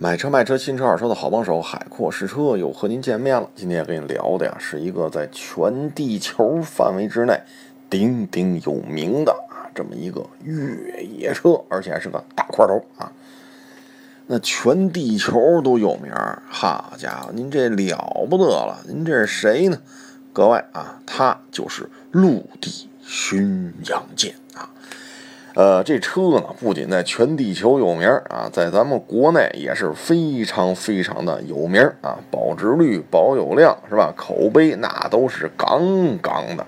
买车卖车新车二手的好帮手海阔试车又和您见面了。今天要跟你聊的呀，是一个在全地球范围之内鼎鼎有名的啊这么一个越野车，而且还是个大块头啊。那全地球都有名，好家伙，您这了不得了！您这是谁呢？各位啊，他就是陆地巡洋舰啊。呃，这车呢，不仅在全地球有名啊，在咱们国内也是非常非常的有名啊，保值率、保有量是吧？口碑那都是杠杠的。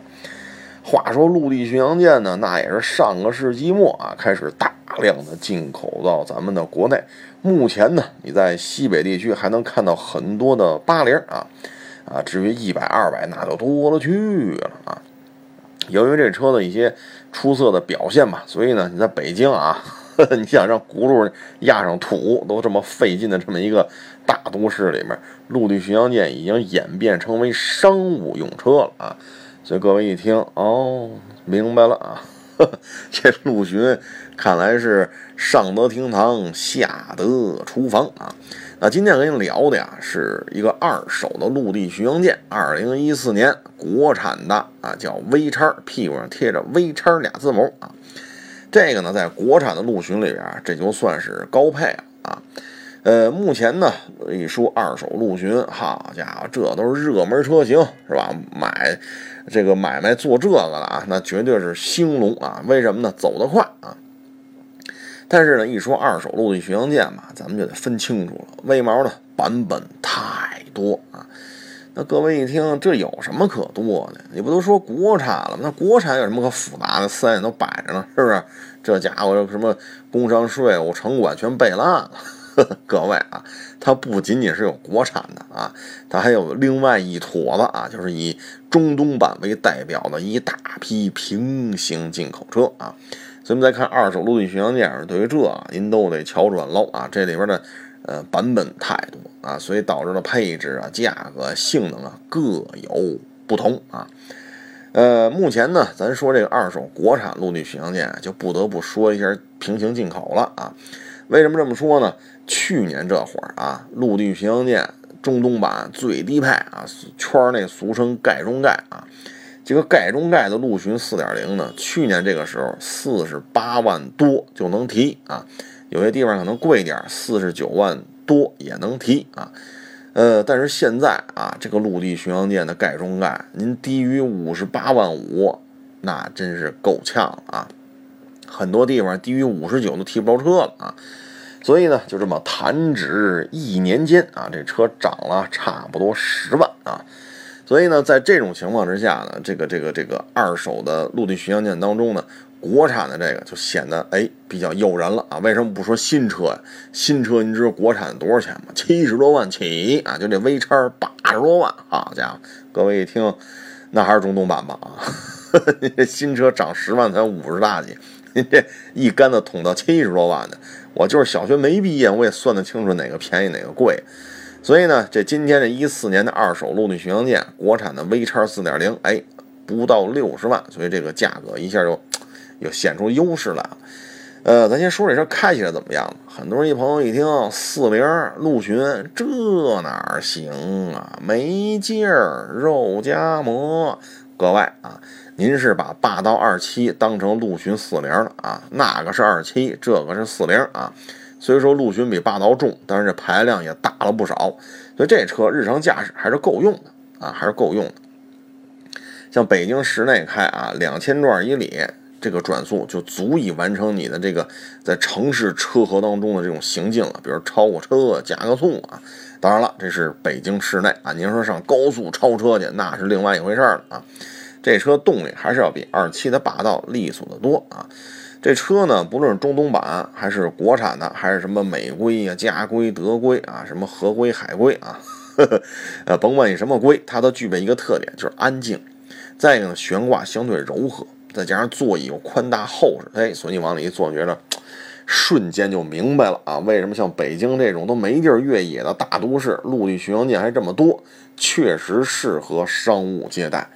话说陆地巡洋舰呢，那也是上个世纪末啊，开始大量的进口到咱们的国内。目前呢，你在西北地区还能看到很多的八零啊，啊，至于一百、二百，那就多了去了啊。由于这车的一些出色的表现吧，所以呢，你在北京啊，你想让轱辘压上土都这么费劲的这么一个大都市里面，陆地巡洋舰已经演变成为商务用车了啊！所以各位一听哦，明白了啊，这陆巡看来是上得厅堂，下得厨房啊。那今天跟您聊的呀，是一个二手的陆地巡洋舰，二零一四年国产的啊，叫 V 叉，屁股上贴着 V 叉俩字母啊。这个呢，在国产的陆巡里边，这就算是高配了啊。呃，目前呢，一说二手陆巡，好家伙，这都是热门车型是吧？买这个买卖做这个的啊，那绝对是兴隆啊。为什么呢？走得快啊。但是呢，一说二手陆地巡洋舰嘛，咱们就得分清楚了。为毛呢？版本太多啊！那各位一听，这有什么可多的？你不都说国产了吗？那国产有什么可复杂的？四 S 店都摆着呢，是不是？这家伙什么工商税务、城管全备烂了。各位啊，它不仅仅是有国产的啊，它还有另外一坨子啊，就是以中东版为代表的一大批平行进口车啊。咱们再看二手陆地巡洋舰，对于这您都得瞧准喽啊！这里边的呃版本太多啊，所以导致了配置啊、价格、性能啊各有不同啊。呃，目前呢，咱说这个二手国产陆地巡洋舰，就不得不说一下平行进口了啊。为什么这么说呢？去年这会儿啊，陆地巡洋舰中东版最低配啊，圈内俗称盖中盖啊。这个盖中盖的陆巡四点零呢，去年这个时候四十八万多就能提啊，有些地方可能贵点，四十九万多也能提啊。呃，但是现在啊，这个陆地巡洋舰的盖中盖，您低于五十八万五，那真是够呛啊。很多地方低于五十九都提不着车了啊。所以呢，就这么弹指一年间啊，这车涨了差不多十万啊。所以呢，在这种情况之下呢，这个这个这个二手的陆地巡洋舰当中呢，国产的这个就显得哎比较诱人了啊。为什么不说新车呀？新车您知道国产多少钱吗？七十多万起啊！就这 V 叉八十多万，好家伙，各位一听，那还是中东版吧啊？您这新车涨十万才五十大几，您这一竿子捅到七十多万的，我就是小学没毕业，我也算得清楚哪个便宜哪个贵。所以呢，这今天这一四年的二手陆地巡洋舰，国产的 V 叉四点零，哎，不到六十万，所以这个价格一下就 又显出优势来了。呃，咱先说这车开起来怎么样？很多人一朋友一听四零陆巡，这哪行啊？没劲儿，肉夹馍。各位啊，您是把霸道二七当成陆巡四零了啊？那个是二七，这个是四零啊。虽说陆巡比霸道重，但是这排量也大了不少，所以这车日常驾驶还是够用的啊，还是够用的。像北京市内开啊，两千转以里，这个转速就足以完成你的这个在城市车河当中的这种行进了，比如超过车加个速啊。当然了，这是北京市内啊，您说上高速超车去，那是另外一回事了啊。这车动力还是要比二七的霸道利索的多啊。这车呢，不论是中东版还是国产的，还是什么美规呀、家规、德规啊，什么合规、海规啊，呵呵，呃，甭问你什么规，它都具备一个特点，就是安静。再一个呢，悬挂相对柔和，再加上座椅又宽大厚实，哎，所以你往里一坐，觉得瞬间就明白了啊，为什么像北京这种都没地儿越野的大都市，陆地巡洋舰还这么多，确实适合商务接待，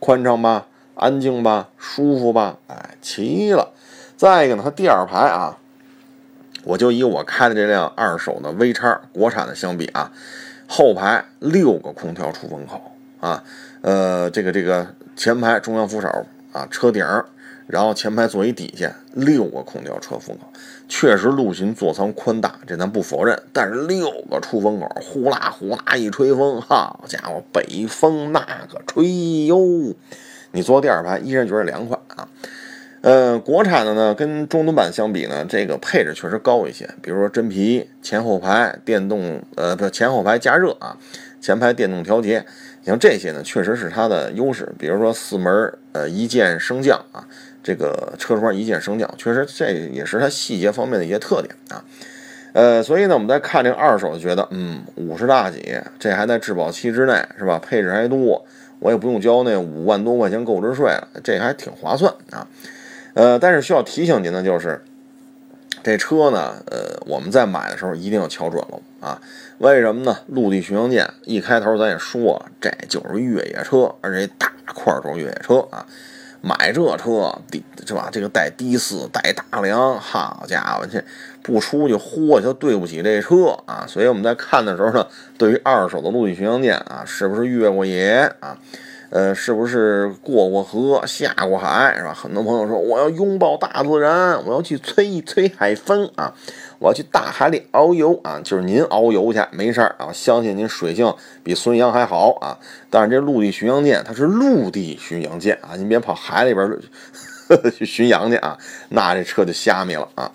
宽敞吧，安静吧，舒服吧，哎，齐了。再一个呢，它第二排啊，我就以我开的这辆二手的 V 叉国产的相比啊，后排六个空调出风口啊，呃，这个这个前排中央扶手啊，车顶，然后前排座椅底下六个空调出风口，确实陆巡座舱宽大，这咱不否认。但是六个出风口，呼啦呼啦一吹风，好家伙，北风那个吹哟，你坐第二排依然觉得凉快啊。呃，国产的呢，跟中东版相比呢，这个配置确实高一些。比如说真皮前后排电动，呃，不，前后排加热啊，前排电动调节，像这些呢，确实是它的优势。比如说四门呃一键升降啊，这个车窗一键升降，确实这也是它细节方面的一些特点啊。呃，所以呢，我们在看这个二手，觉得嗯，五十大几，这还在质保期之内，是吧？配置还多，我也不用交那五万多块钱购置税了，这还挺划算啊。呃，但是需要提醒您的就是，这车呢，呃，我们在买的时候一定要瞧准了啊。为什么呢？陆地巡洋舰一开头咱也说了，这就是越野车，而且大块头越野车啊。买这车，低是吧？这个带低四，带大梁，好家伙，这不出去豁就对不起这车啊。所以我们在看的时候呢，对于二手的陆地巡洋舰啊，是不是越过野啊？呃，是不是过过河、下过海，是吧？很多朋友说，我要拥抱大自然，我要去吹一吹海风啊，我要去大海里遨游啊。就是您遨游去没事儿啊，相信您水性比孙杨还好啊。但是这陆地巡洋舰它是陆地巡洋舰啊，您别跑海里边 去巡洋去啊，那这车就虾米了啊。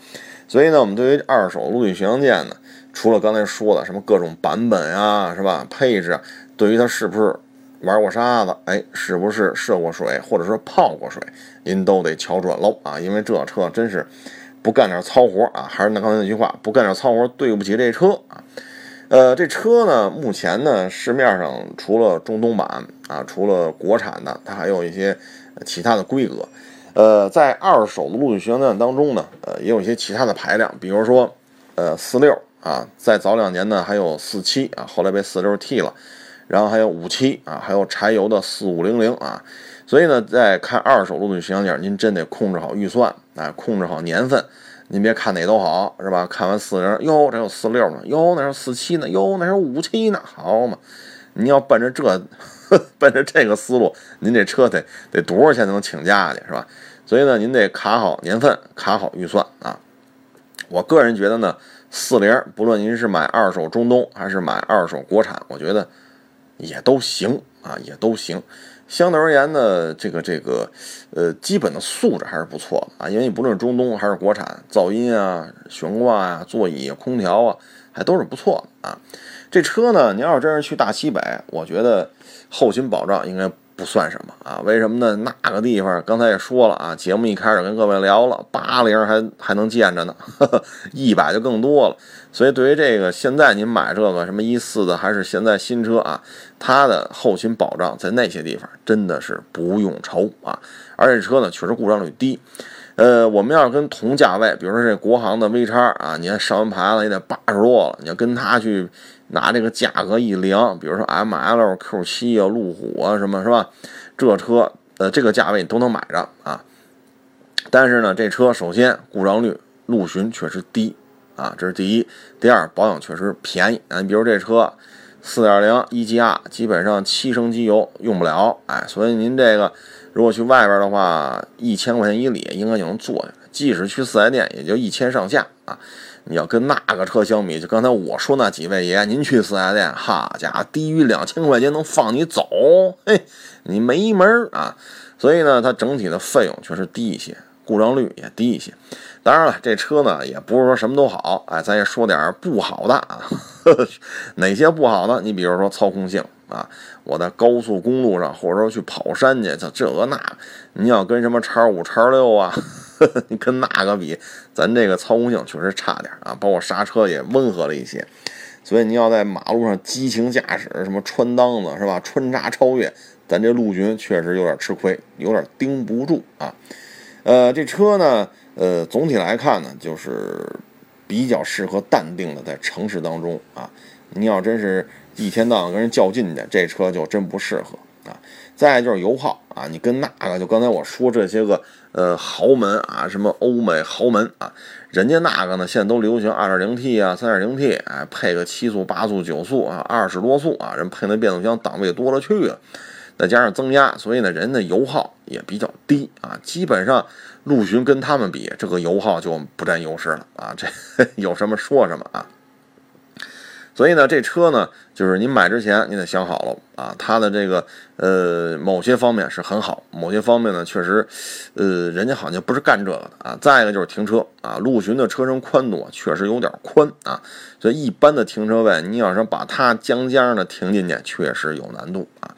所以呢，我们对于二手陆地巡洋舰呢，除了刚才说的什么各种版本啊，是吧？配置，对于它是不是？玩过沙子，哎，是不是涉过水，或者说泡过水，您都得瞧准喽啊！因为这车真是不干点糙活啊，还是那刚才那句话，不干点糙活，对不起这车啊。呃，这车呢，目前呢，市面上除了中东版啊，除了国产的，它还有一些其他的规格。呃，在二手的陆地巡洋舰当中呢，呃，也有一些其他的排量，比如说，呃，四六啊，在早两年呢，还有四七啊，后来被四六替了。然后还有五七啊，还有柴油的四五零零啊，所以呢，在看二手陆地巡洋舰，您真得控制好预算，哎，控制好年份。您别看哪都好，是吧？看完四零，哟，这有四六呢，哟，那是四七呢，哟，那是五七呢，好嘛？你要奔着这，奔着这个思路，您这车得得多少钱能请假去，是吧？所以呢，您得卡好年份，卡好预算啊。我个人觉得呢，四零，不论您是买二手中东还是买二手国产，我觉得。也都行啊，也都行。相对而言呢，这个这个，呃，基本的素质还是不错的啊。因为你不论中东还是国产，噪音啊、悬挂啊、座椅、空调啊，还都是不错的啊。这车呢，您要是真是去大西北，我觉得后勤保障应该。不算什么啊？为什么呢？那个地方刚才也说了啊，节目一开始跟各位聊了，八零还还能见着呢，一百就更多了。所以对于这个现在您买这个什么一四的，还是现在新车啊，它的后勤保障在那些地方真的是不用愁啊。而且车呢确实故障率低。呃，我们要是跟同价位，比如说这国行的 V 叉啊，你看上完牌了也得八十多了，你要跟它去。拿这个价格一量，比如说 M L Q 七啊、路虎啊，什么是吧？这车呃，这个价位你都能买着啊。但是呢，这车首先故障率陆巡确实低啊，这是第一。第二，保养确实便宜啊。你比如这车四点零一 G R，基本上七升机油用不了，哎，所以您这个如果去外边的话，一千块钱一里应该就能坐下来。即使去四 S 店，也就一千上下啊。你要跟那个车相比，就刚才我说那几位爷，您去四 S 店，哈家伙，低于两千块钱能放你走，嘿，你没门儿啊！所以呢，它整体的费用确实低一些，故障率也低一些。当然了，这车呢也不是说什么都好，哎，咱也说点不好的啊。哪些不好呢？你比如说操控性啊，我在高速公路上，或者说去跑山去，这这个那，你要跟什么叉五、叉六啊？你跟那个比，咱这个操控性确实差点啊，包括刹车也温和了一些，所以你要在马路上激情驾驶，什么穿裆子是吧？穿插超越，咱这陆巡确实有点吃亏，有点盯不住啊。呃，这车呢，呃，总体来看呢，就是比较适合淡定的在城市当中啊。你要真是一天到晚跟人较劲去，这车就真不适合啊。再就是油耗啊，你跟那个就刚才我说这些个呃豪门啊，什么欧美豪门啊，人家那个呢现在都流行二点零 T 啊，三点零 T，哎，配个七速、八速、九速啊，二十多速啊，人配那变速箱档位多了去了，再加上增压，所以呢人的油耗也比较低啊，基本上陆巡跟他们比，这个油耗就不占优势了啊，这 有什么说什么啊。所以呢，这车呢，就是您买之前你得想好了啊，它的这个呃某些方面是很好，某些方面呢确实，呃，人家好像不是干这个的啊。再一个就是停车啊，陆巡的车身宽度确实有点宽啊，所以一般的停车位，你要是把它将将的停进去，确实有难度啊。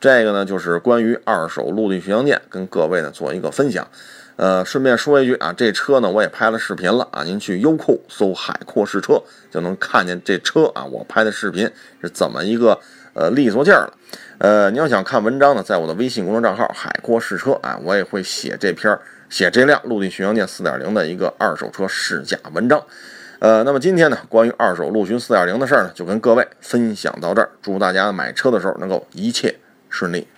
这个呢，就是关于二手陆地巡洋舰，跟各位呢做一个分享。呃，顺便说一句啊，这车呢我也拍了视频了啊，您去优酷搜“海阔试车”就能看见这车啊，我拍的视频是怎么一个呃利索劲儿了。呃，你要想看文章呢，在我的微信公众账号“海阔试车”啊，我也会写这篇写这辆陆地巡洋舰4.0的一个二手车试驾文章。呃，那么今天呢，关于二手陆巡4.0的事儿呢，就跟各位分享到这儿。祝大家买车的时候能够一切顺利。